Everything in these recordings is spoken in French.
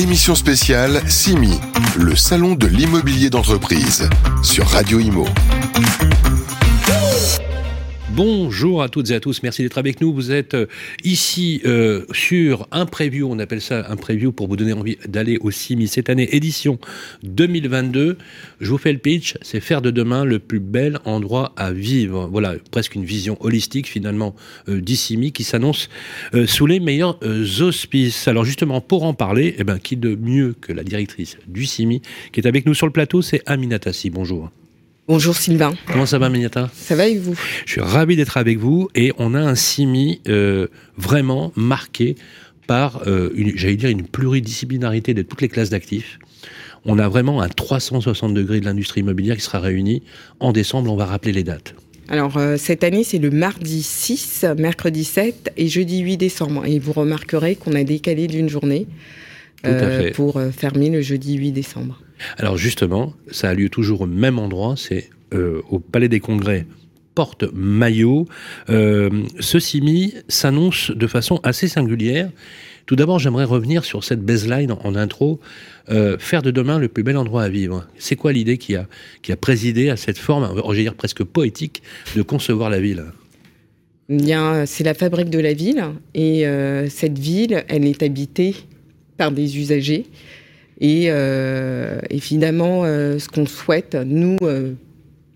Émission spéciale CIMI, le salon de l'immobilier d'entreprise, sur Radio Imo. Bonjour à toutes et à tous, merci d'être avec nous. Vous êtes euh, ici euh, sur un preview, on appelle ça un preview pour vous donner envie d'aller au CIMI cette année, édition 2022. Je vous fais le pitch, c'est faire de demain le plus bel endroit à vivre. Voilà, presque une vision holistique finalement euh, d'ICIMI qui s'annonce sous les meilleurs auspices. Alors justement, pour en parler, eh ben, qui de mieux que la directrice du CIMI qui est avec nous sur le plateau, c'est Aminata Bonjour. Bonjour Sylvain. Comment ça va Mignata? Ça va et vous? Je suis ravi d'être avec vous et on a un CIMI euh, vraiment marqué par, euh, j'allais dire, une pluridisciplinarité de toutes les classes d'actifs. On a vraiment un 360 degrés de l'industrie immobilière qui sera réuni en décembre. On va rappeler les dates. Alors euh, cette année, c'est le mardi 6, mercredi 7 et jeudi 8 décembre. Et vous remarquerez qu'on a décalé d'une journée pour fermer le jeudi 8 décembre. Alors justement, ça a lieu toujours au même endroit, c'est euh, au Palais des Congrès porte Maillot. Euh, ce CIMI s'annonce de façon assez singulière. Tout d'abord, j'aimerais revenir sur cette baseline en, intro. Euh, faire de demain le plus bel endroit à vivre. C'est quoi l'idée qui a, qui a présidé à cette forme, je dire presque poétique, de concevoir la ville? Bien, c'est la fabrique de la ville et cette ville, elle est habitée par des usagers et euh, évidemment, euh, ce qu'on souhaite, nous, euh,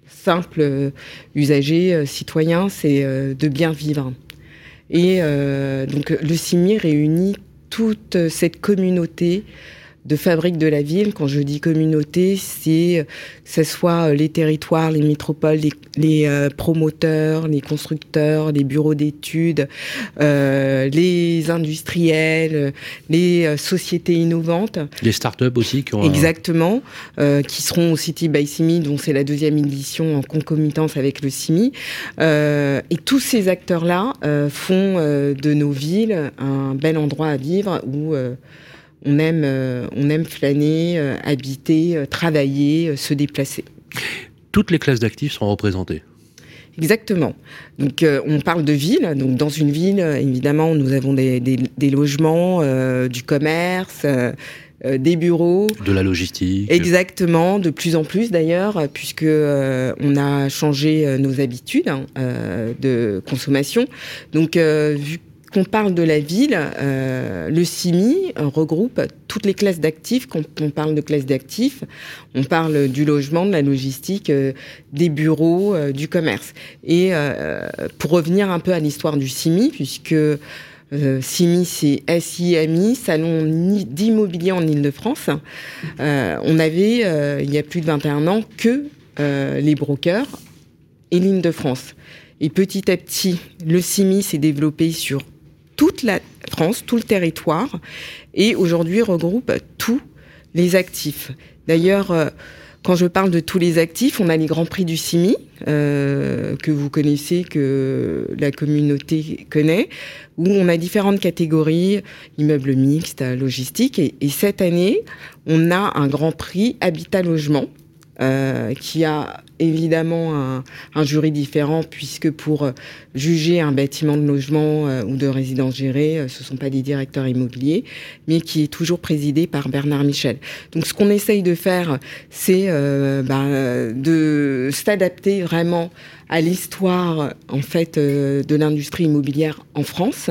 simples usagers, citoyens, c'est de bien vivre. Et donc le CIMI réunit toute cette communauté de fabrique de la ville. Quand je dis communauté, c'est que ce soit euh, les territoires, les métropoles, les, euh, promoteurs, les constructeurs, les bureaux d'études, euh, les industriels, les sociétés innovantes. Les start-up aussi qui ont Exactement, qui seront au City by CIMI, dont c'est la deuxième édition en concomitance avec le CIMI. et tous ces acteurs-là font de nos villes un bel endroit à vivre où on aime, euh, on aime flâner, euh, habiter, euh, travailler, se déplacer. Toutes les classes d'actifs sont représentées. Exactement. Donc, on parle de ville. Donc, dans une ville, évidemment, nous avons des, logements, du commerce, des bureaux, de la logistique. Exactement, de plus en plus d'ailleurs, puisque on a changé nos habitudes hein, de consommation. Donc, vu qu'on parle de la ville, euh, le CIMI regroupe toutes les classes d'actifs. Quand on parle de classes d'actifs, on parle du logement, de la logistique, euh, des bureaux, euh, du commerce. Et pour revenir un peu à l'histoire du CIMI, puisque CIMI, c'est SIMI, Salon d'immobilier en Ile-de-France. on avait, il y a plus de 21 ans, que les brokers et l'Île-de-France. Et petit à petit, le CIMI s'est développé sur toute la France, tout le territoire, et aujourd'hui regroupe tous les actifs. D'ailleurs, euh, quand je parle de tous les actifs, on a les grands prix du CIMI, euh, que vous connaissez, que la communauté connaît, où on a différentes catégories, immeubles mixtes, logistique. Et, et cette année, on a un grand prix habitat-logement, euh, qui a évidemment un, un, jury différent puisque pour euh, juger un bâtiment de logement euh, ou de résidence gérée, ce ne sont pas des directeurs immobiliers, mais qui est toujours présidé par Bernard Michel. Donc ce qu'on essaye de faire, c'est ben, de s'adapter vraiment à l'histoire en fait de l'industrie immobilière en France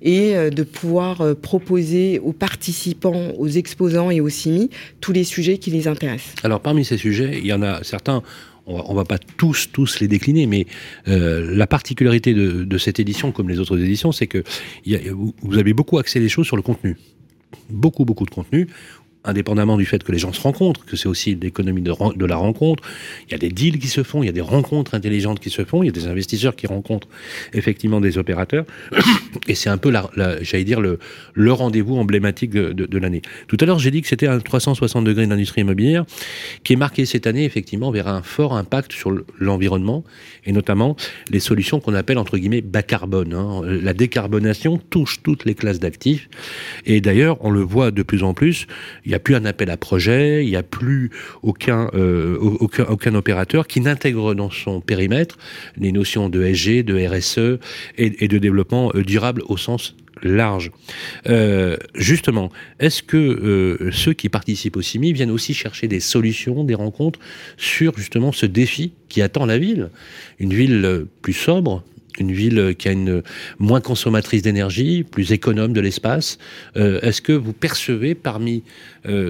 et de pouvoir proposer aux participants, aux exposants et aux CIMI tous les sujets qui les intéressent. Alors parmi ces sujets, il y en a certains, on ne va pas tous, tous les décliner, mais euh, la particularité de, cette édition, comme les autres éditions, c'est que vous avez beaucoup axé les choses sur le contenu. Beaucoup, beaucoup de contenu indépendamment du fait que les gens se rencontrent, que c'est aussi l'économie de, la rencontre. Il y a des deals qui se font, il y a des rencontres intelligentes qui se font, il y a des investisseurs qui rencontrent effectivement des opérateurs. Et c'est un peu, la, j'allais dire, le, rendez-vous emblématique de, l'année. Tout à l'heure, j'ai dit que c'était un 360 degrés de l'industrie immobilière qui est marqué cette année effectivement vers un fort impact sur l'environnement et notamment les solutions qu'on appelle entre guillemets bas carbone. Hein. La décarbonation touche toutes les classes d'actifs et d'ailleurs, on le voit de plus en plus. N'y a plus un appel à projet, il n'y a plus aucun, euh, aucun, opérateur qui n'intègre dans son périmètre les notions de SG, de RSE et, de développement euh, durable au sens large. Euh, justement, est-ce que ceux qui participent au CIMI viennent aussi chercher des solutions, des rencontres sur justement ce défi qui attend la ville? Une ville plus sobre, une ville qui a une moins consommatrice d'énergie, plus économe de l'espace. Euh, est-ce que vous percevez parmi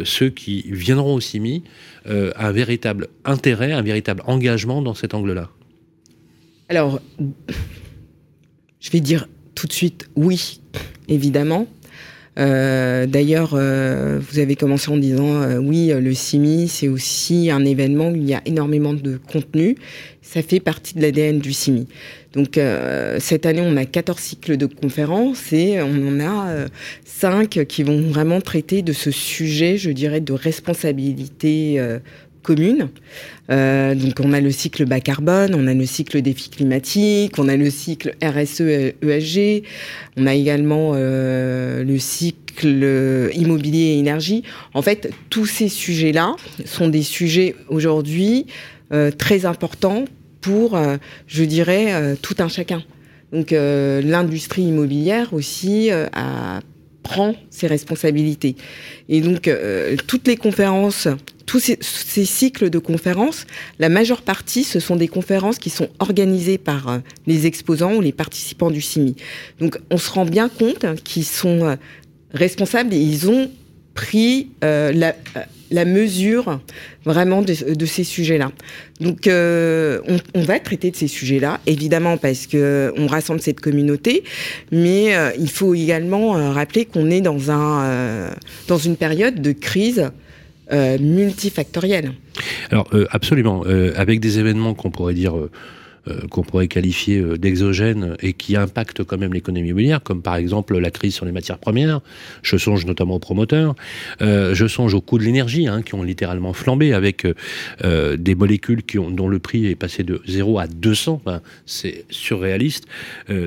ceux qui viendront au CIMI un véritable intérêt, un véritable engagement dans cet angle-là? Alors, je vais dire tout de suite oui, évidemment. Euh, d'ailleurs, euh, vous avez commencé en disant euh, oui, le CIMI, c'est aussi un événement où il y a énormément de contenu. Ça fait partie de l'ADN du CIMI. Donc cette année, on a 14 cycles de conférences et on en a 5 qui vont vraiment traiter de ce sujet, je dirais, de responsabilité commune. Euh, donc on a le cycle bas carbone, on a le cycle défi climatique, on a le cycle RSE ESG, on a également euh, le cycle immobilier et énergie. En fait, tous ces sujets-là sont des sujets aujourd'hui euh, très importants pour, je dirais, tout un chacun. Donc l'industrie immobilière aussi a prend ses responsabilités. Et donc, toutes les conférences tous ces, cycles de conférences, la majeure partie, ce sont des conférences qui sont organisées par euh, les exposants ou les participants du CIMI. Donc on se rend bien compte qu'ils sont euh, responsables et ils ont pris euh, la, mesure vraiment de, ces sujets-là. Donc, on, va traiter de ces sujets-là, évidemment, parce que on rassemble cette communauté, mais il faut également rappeler qu'on est dans un dans une période de crise euh, multifactoriel. Alors euh, absolument, euh, avec des événements qu'on pourrait dire qu'on pourrait qualifier d'exogènes et qui impactent quand même l'économie immobilière, comme par exemple la crise sur les matières premières. Je songe notamment aux promoteurs. je songe aux coûts de l'énergie, hein, qui ont littéralement flambé avec des molécules qui ont, dont le prix est passé de 0 à 200. c'est surréaliste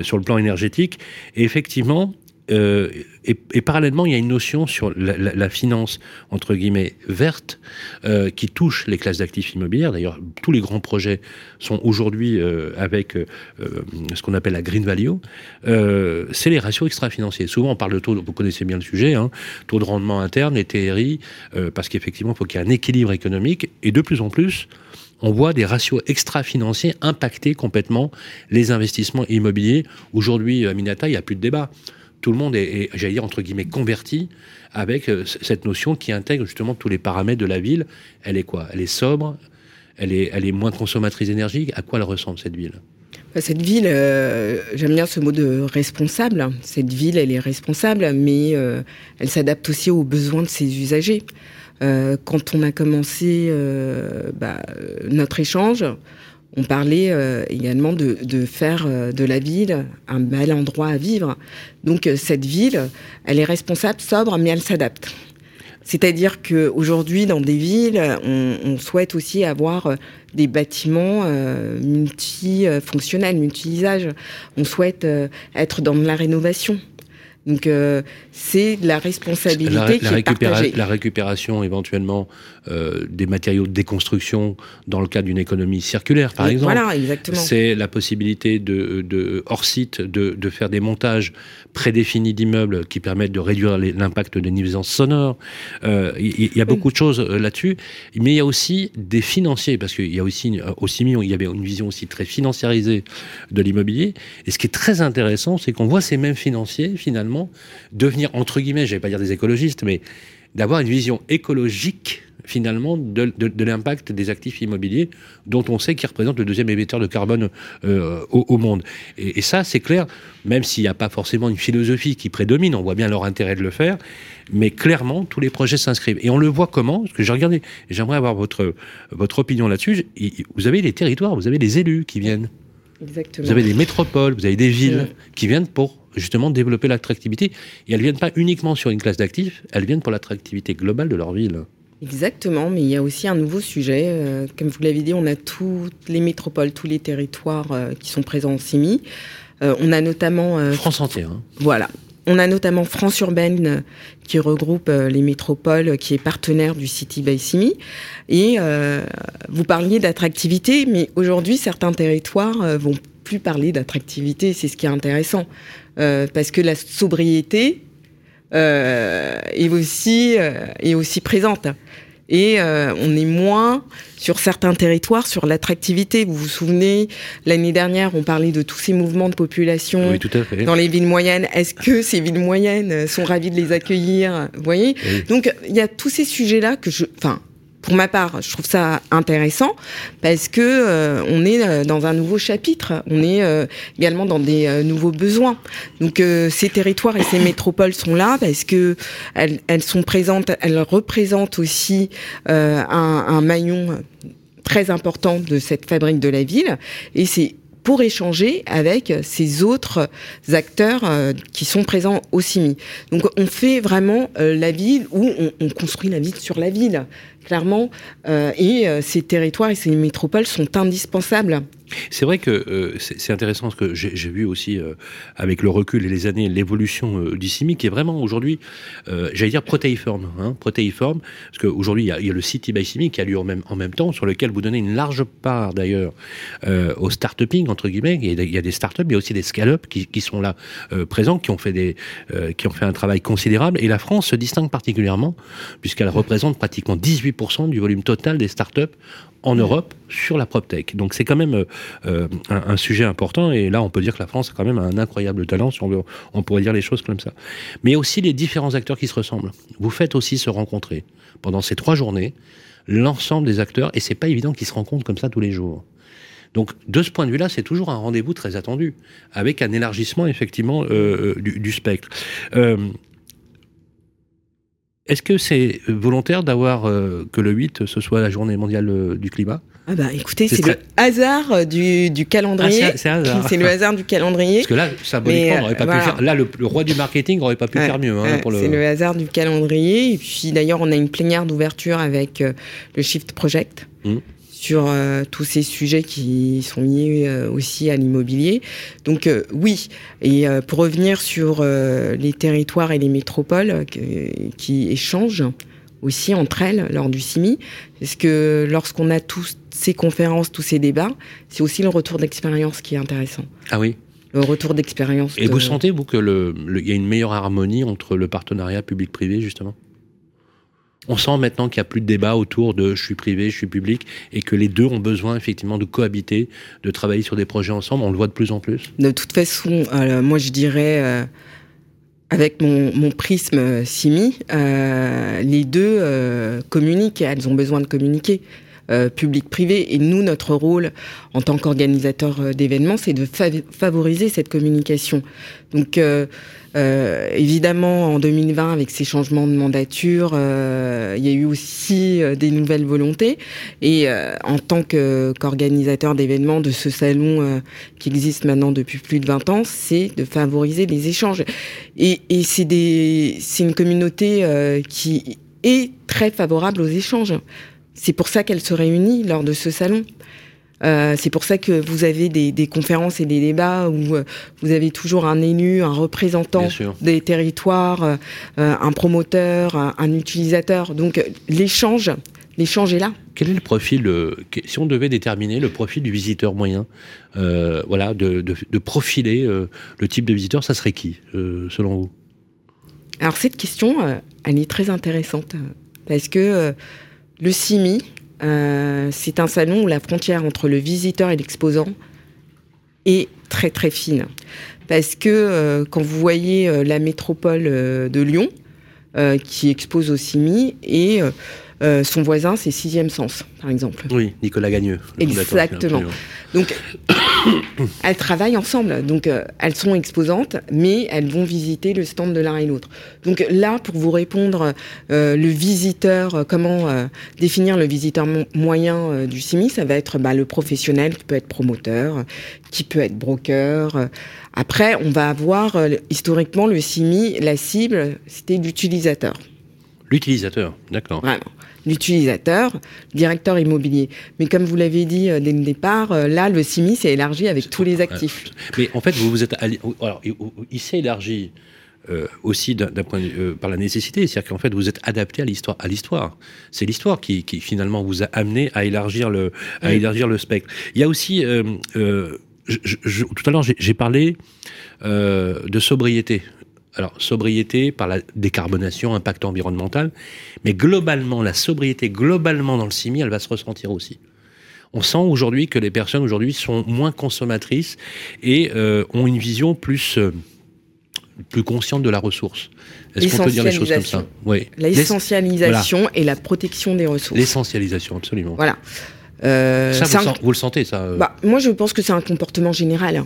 sur le plan énergétique. Et effectivement, euh, et, parallèlement, il y a une notion sur la, finance, entre guillemets, verte, euh, qui touche les classes d'actifs immobilières. D'ailleurs, tous les grands projets sont aujourd'hui euh, avec ce qu'on appelle la green value. c'est les ratios extra-financiers. Souvent, on parle de taux, vous connaissez bien le sujet, hein, taux de rendement interne, les TRI, parce qu'effectivement, il faut qu'il y ait un équilibre économique. Et de plus en plus, on voit des ratios extra-financiers impacter complètement les investissements immobiliers. Aujourd'hui, à Minata, il n'y a plus de débat tout le monde est, j'allais dire, entre guillemets, converti avec euh, cette notion qui intègre justement tous les paramètres de la ville. Elle est quoi? Elle est sobre, elle est, elle est moins consommatrice d'énergie? À quoi elle ressemble cette ville? Bah, cette ville, euh, j'aime bien ce mot de responsable. Cette ville, elle est responsable, mais euh, elle s'adapte aussi aux besoins de ses usagers. quand on a commencé bah, notre échange, on parlait euh, également de, faire euh, de la ville un bel endroit à vivre. Donc euh, cette ville, elle est responsable, sobre, mais elle s'adapte. C'est-à-dire qu'aujourd'hui, dans des villes, on, souhaite aussi avoir des bâtiments multifonctionnels, multi-usages. On souhaite être dans la rénovation. Donc euh, c'est la responsabilité la, qui La récupération éventuellement euh, des matériaux de déconstruction dans le cadre d'une économie circulaire, par exemple. Voilà, exactement. C'est la possibilité de, de hors site de, de, faire des montages prédéfinis d'immeubles qui permettent de réduire l'impact des nuisances sonores. Euh, il y, a beaucoup de choses là-dessus, mais il y a aussi des financiers parce qu'il y a aussi au CIMI, il y avait une vision aussi très financiarisée de l'immobilier. Et ce qui est très intéressant, c'est qu'on voit ces mêmes financiers finalement devenir, entre guillemets, je vais pas dire des écologistes, mais d'avoir une vision écologique finalement de, l'impact des actifs immobiliers dont on sait qu'ils représentent le deuxième émetteur de carbone euh, au, monde. Et, ça, c'est clair, même s'il n'y a pas forcément une philosophie qui prédomine, on voit bien leur intérêt de le faire, mais clairement, tous les projets s'inscrivent. Et on le voit comment Parce que j'ai regardé, j'aimerais avoir votre, votre opinion là-dessus. Vous avez les territoires, vous avez les élus qui viennent. Exactement. Vous avez des métropoles, vous avez des villes qui viennent pour justement développer l'attractivité. Et elles viennent pas uniquement sur une classe d'actifs, elles viennent pour l'attractivité globale de leur ville. Exactement, mais il y a aussi un nouveau sujet. Euh, comme vous l'avez dit, on a toutes les métropoles, tous les territoires euh, qui sont présents en CIMI. Euh, on a notamment... France entière. Hein. Voilà. On a notamment France Urbaine qui regroupe les métropoles, qui est partenaire du City by CIMI. Et vous parliez d'attractivité, mais aujourd'hui, certains territoires vont plus parler d'attractivité. C'est ce qui est intéressant. parce que la sobriété est, aussi, est aussi présente et euh, on est moins sur certains territoires sur l'attractivité. Vous vous souvenez, l'année dernière, on parlait de tous ces mouvements de population dans les villes moyennes. Est-ce que ces villes moyennes sont ravies de les accueillir? Vous voyez? Donc, il y a tous ces sujets-là que je... Enfin, pour ma part, je trouve ça intéressant parce que euh, on est euh, dans un nouveau chapitre, on est euh, également dans des nouveaux besoins. Donc ces territoires et ces métropoles sont là parce que elles, sont présentes, elles représentent aussi un, un maillon très important de cette fabrique de la ville et c'est pour échanger avec ces autres acteurs qui sont présents au CIMI. Donc on fait vraiment la ville où on, on, construit la ville sur la ville clairement. Euh, et euh, ces territoires et ces métropoles sont indispensables c'est vrai que euh, c'est intéressant ce que j'ai vu aussi avec le recul et les années, l'évolution du CIMI qui est vraiment aujourd'hui, j'allais dire protéiforme, hein, protéiforme, parce qu'aujourd'hui il, y, a le City by CIMI qui a lieu en même, temps, sur lequel vous donnez une large part d'ailleurs au start-uping entre guillemets. Il y, a, des start-up, il aussi des scale-up qui, qui, sont là présents, qui ont fait des, qui ont fait un travail considérable. Et la France se distingue particulièrement puisqu'elle représente pratiquement 18% du volume total des start-up en Europe sur la PropTech. Donc c'est quand même euh, un, sujet important et là on peut dire que la France a quand même un incroyable talent, si on, veut, on pourrait dire les choses comme ça. Mais aussi les différents acteurs qui se ressemblent. Vous faites aussi se rencontrer pendant ces trois journées l'ensemble des acteurs et c'est pas évident qu'ils se rencontrent comme ça tous les jours. Donc, de ce point de vue-là, c'est toujours un rendez-vous très attendu, avec un élargissement effectivement euh, euh, du, spectre. Est-ce que c'est volontaire d'avoir euh, que le 8 ce soit la journée mondiale euh, du climat? Ah bah écoutez, c'est le hasard euh, du, du calendrier. Ah, c'est le hasard du calendrier. Parce que là, symboliquement, on n'aurait pas pu faire. Là, le, roi du marketing n'aurait pas pu faire mieux. Hein, c'est le hasard du calendrier. Et puis d'ailleurs, on a une plénière d'ouverture avec le Shift Project. Mmh sur euh, tous ces sujets qui sont liés euh, aussi à l'immobilier. Donc euh, oui, et pour revenir sur les territoires et les métropoles qui échangent aussi entre elles lors du CIMI, parce que lorsqu'on a tous ces conférences, tous ces débats, c'est aussi le retour d'expérience qui est intéressant. Ah oui le retour d'expérience. Et vous sentez, vous, qu'il y a une meilleure harmonie entre le partenariat public-privé, justement? On sent maintenant qu'il n'y a plus de débat autour de je suis privé, je suis public, et que les deux ont besoin effectivement de cohabiter, de travailler sur des projets ensemble. On le voit de plus en plus. De toute façon, euh, moi je dirais, euh, avec mon, prisme euh, SIMI, les deux communiquent, elles ont besoin de communiquer. Public-privé. Et nous, notre rôle en tant qu'organisateur d'événements, c'est de favoriser cette communication. Donc, euh, évidemment, en 2020, avec ces changements de mandature, euh, il y a eu aussi euh, des nouvelles volontés. Et en tant qu'organisateur d'événements de ce salon qui existe maintenant depuis plus de 20 ans, c'est de favoriser les échanges. Et, et c'est une communauté qui est très favorable aux échanges. C'est pour ça qu'elle se réunit lors de ce salon. Euh, c'est pour ça que vous avez des, conférences et des débats où euh, vous avez toujours un élu, un représentant des territoires, euh, un promoteur, un, utilisateur. Donc l'échange, l'échange est là. Quel est le profil, si on devait déterminer le profil du visiteur moyen, voilà, de, de profiler le type de visiteur, ça serait qui, selon vous? Alors cette question, elle est très intéressante parce que le CIMI, euh, c'est un salon où la frontière entre le visiteur et l'exposant est très très fine. Parce que euh, quand vous voyez euh, la métropole de Lyon, qui expose au CIMI, et son voisin, c'est Sixième Sens, par exemple. Oui, Nicolas Gagneux. Exactement. Donc, elles travaillent ensemble. Donc, euh, elles sont exposantes, mais elles vont visiter le stand de l'un et l'autre. Donc là, pour vous répondre, euh, le visiteur, euh, comment définir le visiteur moyen du CIMI, ça va être bah, le professionnel qui peut être promoteur, qui peut être broker. Après, on va avoir historiquement le CIMI, la cible, c'était l'utilisateur. L'utilisateur, d'accord l'utilisateur, directeur immobilier. Mais comme vous l'avez dit euh, dès le départ, euh, là, le CIMI s'est élargi avec tous les actifs. Mais en fait, vous vous êtes... Alors, il s'est élargi euh, aussi d'un point par la nécessité, c'est-à-dire qu'en fait vous êtes adapté à l'histoire. À l'histoire, c'est l'histoire qui, qui, finalement vous a amené à élargir le, à élargir le spectre. Il y a aussi tout à l'heure, j'ai parlé de sobriété. Alors, sobriété par la décarbonation, impact environnemental, mais globalement, la sobriété, globalement dans le CIMI, elle va se ressentir aussi. On sent aujourd'hui que les personnes aujourd'hui sont moins consommatrices et euh, ont une vision plus euh, plus consciente de la ressource. Est-ce qu'on peut dire les choses comme ça? Oui. L'essentialisation et la protection des ressources. L'essentialisation, absolument. Voilà. Euh, ça, vous, le sentez, ça bah, Moi, je pense que c'est un comportement général.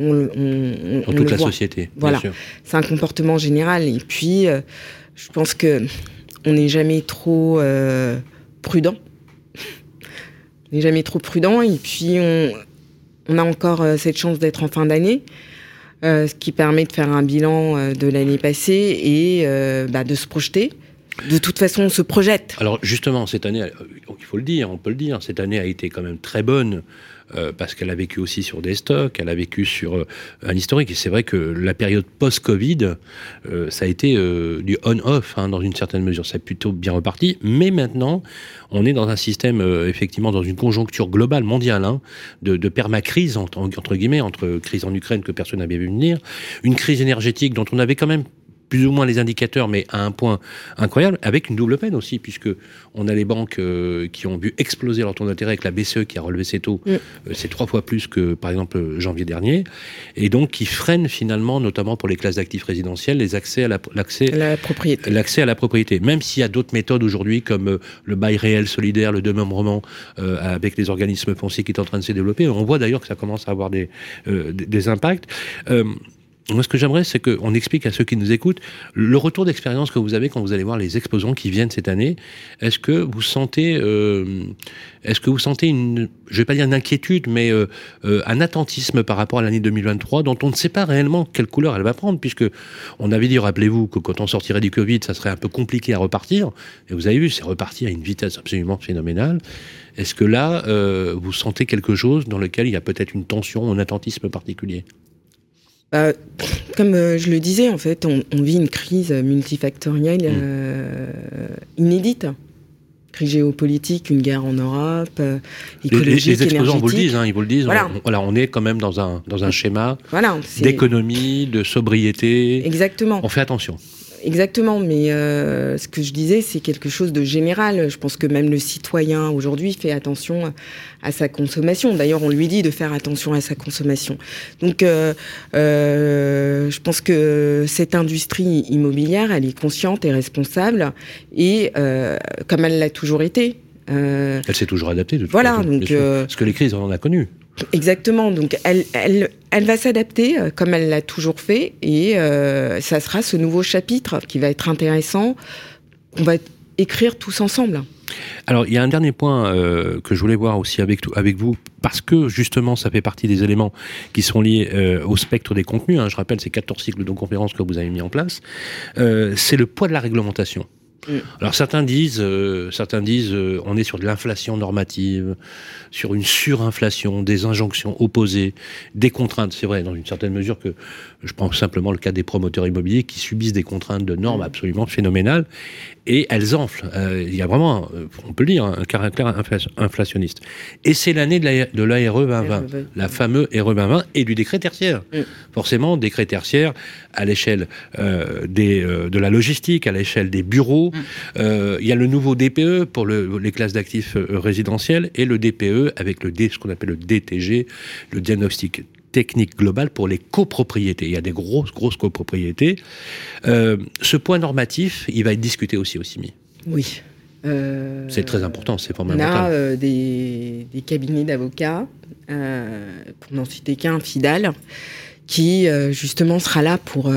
On, on, toute la société. Voilà. C'est un comportement général. Et puis, je pense que on n'est jamais trop prudent n'est jamais trop prudent. Et puis, on, a encore euh, cette chance d'être en fin d'année. Euh, ce qui permet de faire un bilan euh, de l'année passée et bah, de se projeter. De toute façon, on se projette. Alors justement, cette année, il faut le dire, on peut le dire, cette année a été quand même très bonne euh, parce qu'elle a vécu aussi sur des stocks, elle a vécu sur euh, un historique. Et c'est vrai que la période post-Covid, euh, ça a été du on-off hein, dans une certaine mesure. Ça a plutôt bien reparti. Mais maintenant, on est dans un système, effectivement, dans une conjoncture globale, mondiale, hein, de, permacrise, entre, entre guillemets, entre crise en Ukraine que personne n'avait vu venir, une crise énergétique dont on avait quand même plus ou moins les indicateurs, mais à un point incroyable, avec une double peine aussi, puisque on a les banques euh, qui ont vu exploser leur taux d'intérêt avec la BCE qui a relevé ses taux, mm. euh, c'est trois fois plus que par exemple janvier dernier, et donc qui freinent finalement, notamment pour les classes d'actifs résidentiels, les accès à la, l'accès, la propriété. L'accès à la propriété. Même s'il y a d'autres méthodes aujourd'hui comme euh, le bail réel solidaire, le démembrement avec les organismes fonciers qui est en train de se développer, on voit d'ailleurs que ça commence à avoir des, des impacts. Moi, ce que j'aimerais, c'est qu'on explique à ceux qui nous écoutent le retour d'expérience que vous avez quand vous allez voir les exposants qui viennent cette année. Est-ce que vous sentez, euh, est-ce que vous sentez une, je vais pas dire une inquiétude, mais euh, euh, un attentisme par rapport à l'année 2023 dont on ne sait pas réellement quelle couleur elle va prendre, puisque on avait dit, rappelez-vous, que quand on sortirait du Covid, ça serait un peu compliqué à repartir. Et vous avez vu, c'est reparti à une vitesse absolument phénoménale. Est-ce que là, vous sentez quelque chose dans lequel il y a peut-être une tension, un attentisme particulier? Bah, comme euh, je le disais, en fait, on, vit une crise multifactorielle mm. euh, inédite. Crise géopolitique, une guerre en Europe, euh, écologique, les, les exposants vous le disent, hein, ils vous le disent. Voilà. On, on, est quand même dans un, dans un schéma voilà, d'économie, de sobriété. Exactement. On fait attention. Exactement, mais euh, ce que je disais, c'est quelque chose de général. Je pense que même le citoyen aujourd'hui fait attention à sa consommation. D'ailleurs, on lui dit de faire attention à sa consommation. Donc, euh, euh, je pense que cette industrie immobilière, elle est consciente et responsable, et comme elle l'a toujours été. elle s'est toujours adaptée de toute voilà, façon. Donc, Parce que les crises, on en a connu. Exactement. Donc, elle, elle, elle va s'adapter euh, comme elle l'a toujours fait, et euh, ça sera ce nouveau chapitre qui va être intéressant. On va écrire tous ensemble. Alors, il y a un dernier point euh, que je voulais voir aussi avec, avec vous, parce que justement, ça fait partie des éléments qui sont liés au spectre des contenus. Hein. je rappelle ces 14 cycles de conférences que vous avez mis en place. c'est le poids de la réglementation. Mm. Alors certains disent, euh, certains disent, euh, on est sur de l'inflation normative, sur une surinflation, des injonctions opposées, des contraintes. C'est vrai, dans une certaine mesure que je prends simplement le cas des promoteurs immobiliers qui subissent des contraintes de normes absolument phénoménales et elles enflent. Euh, il y a vraiment, on peut le dire, un caractère inflationniste. Et c'est l'année de l'ARE 2020, la fameuse RE 2020 et du décret tertiaire. Mm. Forcément, décret tertiaire à l'échelle des de la logistique, à l'échelle des bureaux Mm. Euh, il y a le nouveau DPE pour les classes d'actifs euh, résidentiels et le DPE avec le D, ce qu'on appelle le DTG, le diagnostic technique global pour les copropriétés. Il y a des grosses, grosses copropriétés. Euh, ce point normatif, il va être discuté aussi au CIMI. Oui. c'est très important, c'est fondamental. On a des, des, cabinets d'avocats, pour n'en citer qu'un, Fidal, qui justement sera là pour,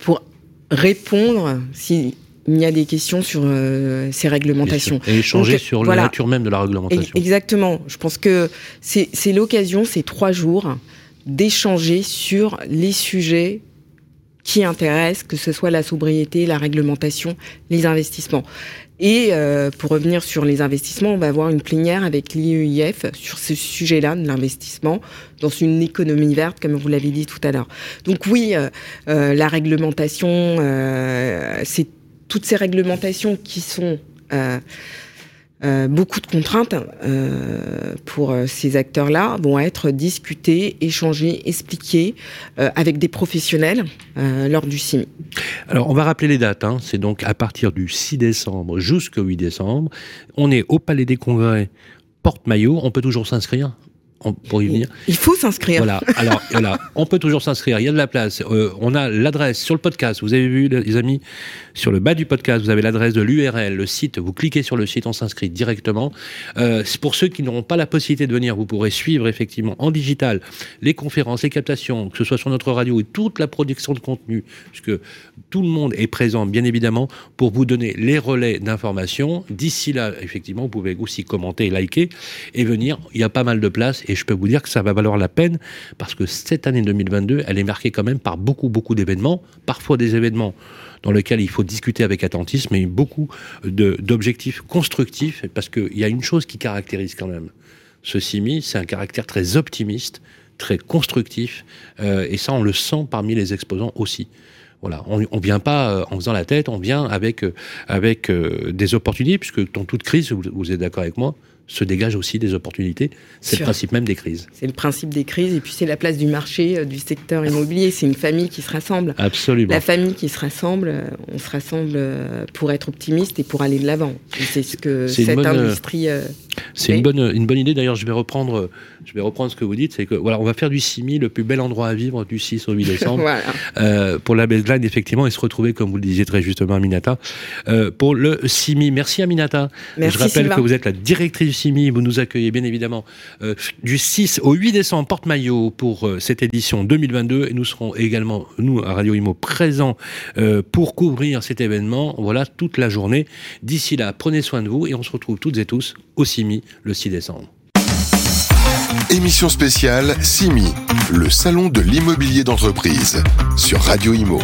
pour répondre si il y a des questions sur euh, ces réglementations. Et échanger sur la nature même de la réglementation. Exactement. Je pense que c'est l'occasion, ces trois jours, d'échanger sur les sujets qui intéressent, que ce soit la sobriété, la réglementation, les investissements. Et euh, pour revenir sur les investissements, on va avoir une plénière avec l'IEIF sur ce sujet-là de l'investissement dans une économie verte, comme vous l'avez dit tout à l'heure. Donc oui, euh, la réglementation, c'est toutes ces réglementations qui sont euh, Euh, beaucoup de contraintes euh, pour ces acteurs-là vont être discutées, échangées, expliquées avec des professionnels lors du CIMI. Alors, on va rappeler les dates. Hein. C'est donc à partir du 6 décembre jusqu'au 8 décembre. On est au Palais des Congrès, porte-maillot. On peut toujours s'inscrire? Pour y venir. Il faut s'inscrire. Voilà. Alors voilà, on peut toujours s'inscrire. Il y a de la place. Euh, on a l'adresse sur le podcast. Vous avez vu, les amis, sur le bas du podcast, vous avez l'adresse de l'URL, le site. Vous cliquez sur le site, on s'inscrit directement. Euh, pour ceux qui n'auront pas la possibilité de venir, vous pourrez suivre effectivement en digital les conférences, les captations, que ce soit sur notre radio et toute la production de contenu, puisque tout le monde est présent, bien évidemment, pour vous donner les relais d'informations. D'ici là, effectivement, vous pouvez aussi commenter, liker et venir. Il y a pas mal de place et je peux vous dire que ça va valoir la peine parce que cette année 2022, elle est marquée quand même par beaucoup, beaucoup d'événements, parfois des événements dans lesquels il faut discuter avec attentisme, mais beaucoup d'objectifs constructifs, parce qu'il y a une chose qui caractérise quand même ce CIMI, c'est un caractère très optimiste, très constructif, euh, et ça on le sent parmi les exposants aussi. Voilà, on ne vient pas euh, en faisant la tête, on vient avec, euh, avec des opportunités, puisque dans toute crise, vous êtes d'accord avec moi, se dégagent aussi des opportunités. C'est le principe même des crises. C'est le principe des crises et puis c'est la place du marché, euh, du secteur immobilier. C'est une famille qui se rassemble. Absolument. La famille qui se rassemble, euh, on se rassemble euh, pour être optimiste et pour aller de l'avant. C'est ce que cette industrie. c'est une bonne, une bonne idée. D'ailleurs, je vais reprendre, je vais reprendre ce que vous dites. C'est que voilà, on va faire du CIMI le plus bel endroit à vivre du 6 au 8 décembre. voilà. pour la baseline, effectivement, et se retrouver, comme vous le disiez très justement, Aminata. pour le CIMI, merci Aminata. Merci, je rappelle que vous êtes la directrice vous nous accueillez bien évidemment euh, du 6 au 8 décembre porte-maillot pour euh, cette édition 2022 et nous serons également, nous, à Radio Imo, présents euh, pour couvrir cet événement, voilà, toute la journée. D'ici là, prenez soin de vous et on se retrouve toutes et tous au CIMI le 6 décembre. Émission spéciale CIMI, le salon de l'immobilier d'entreprise sur Radio Imo.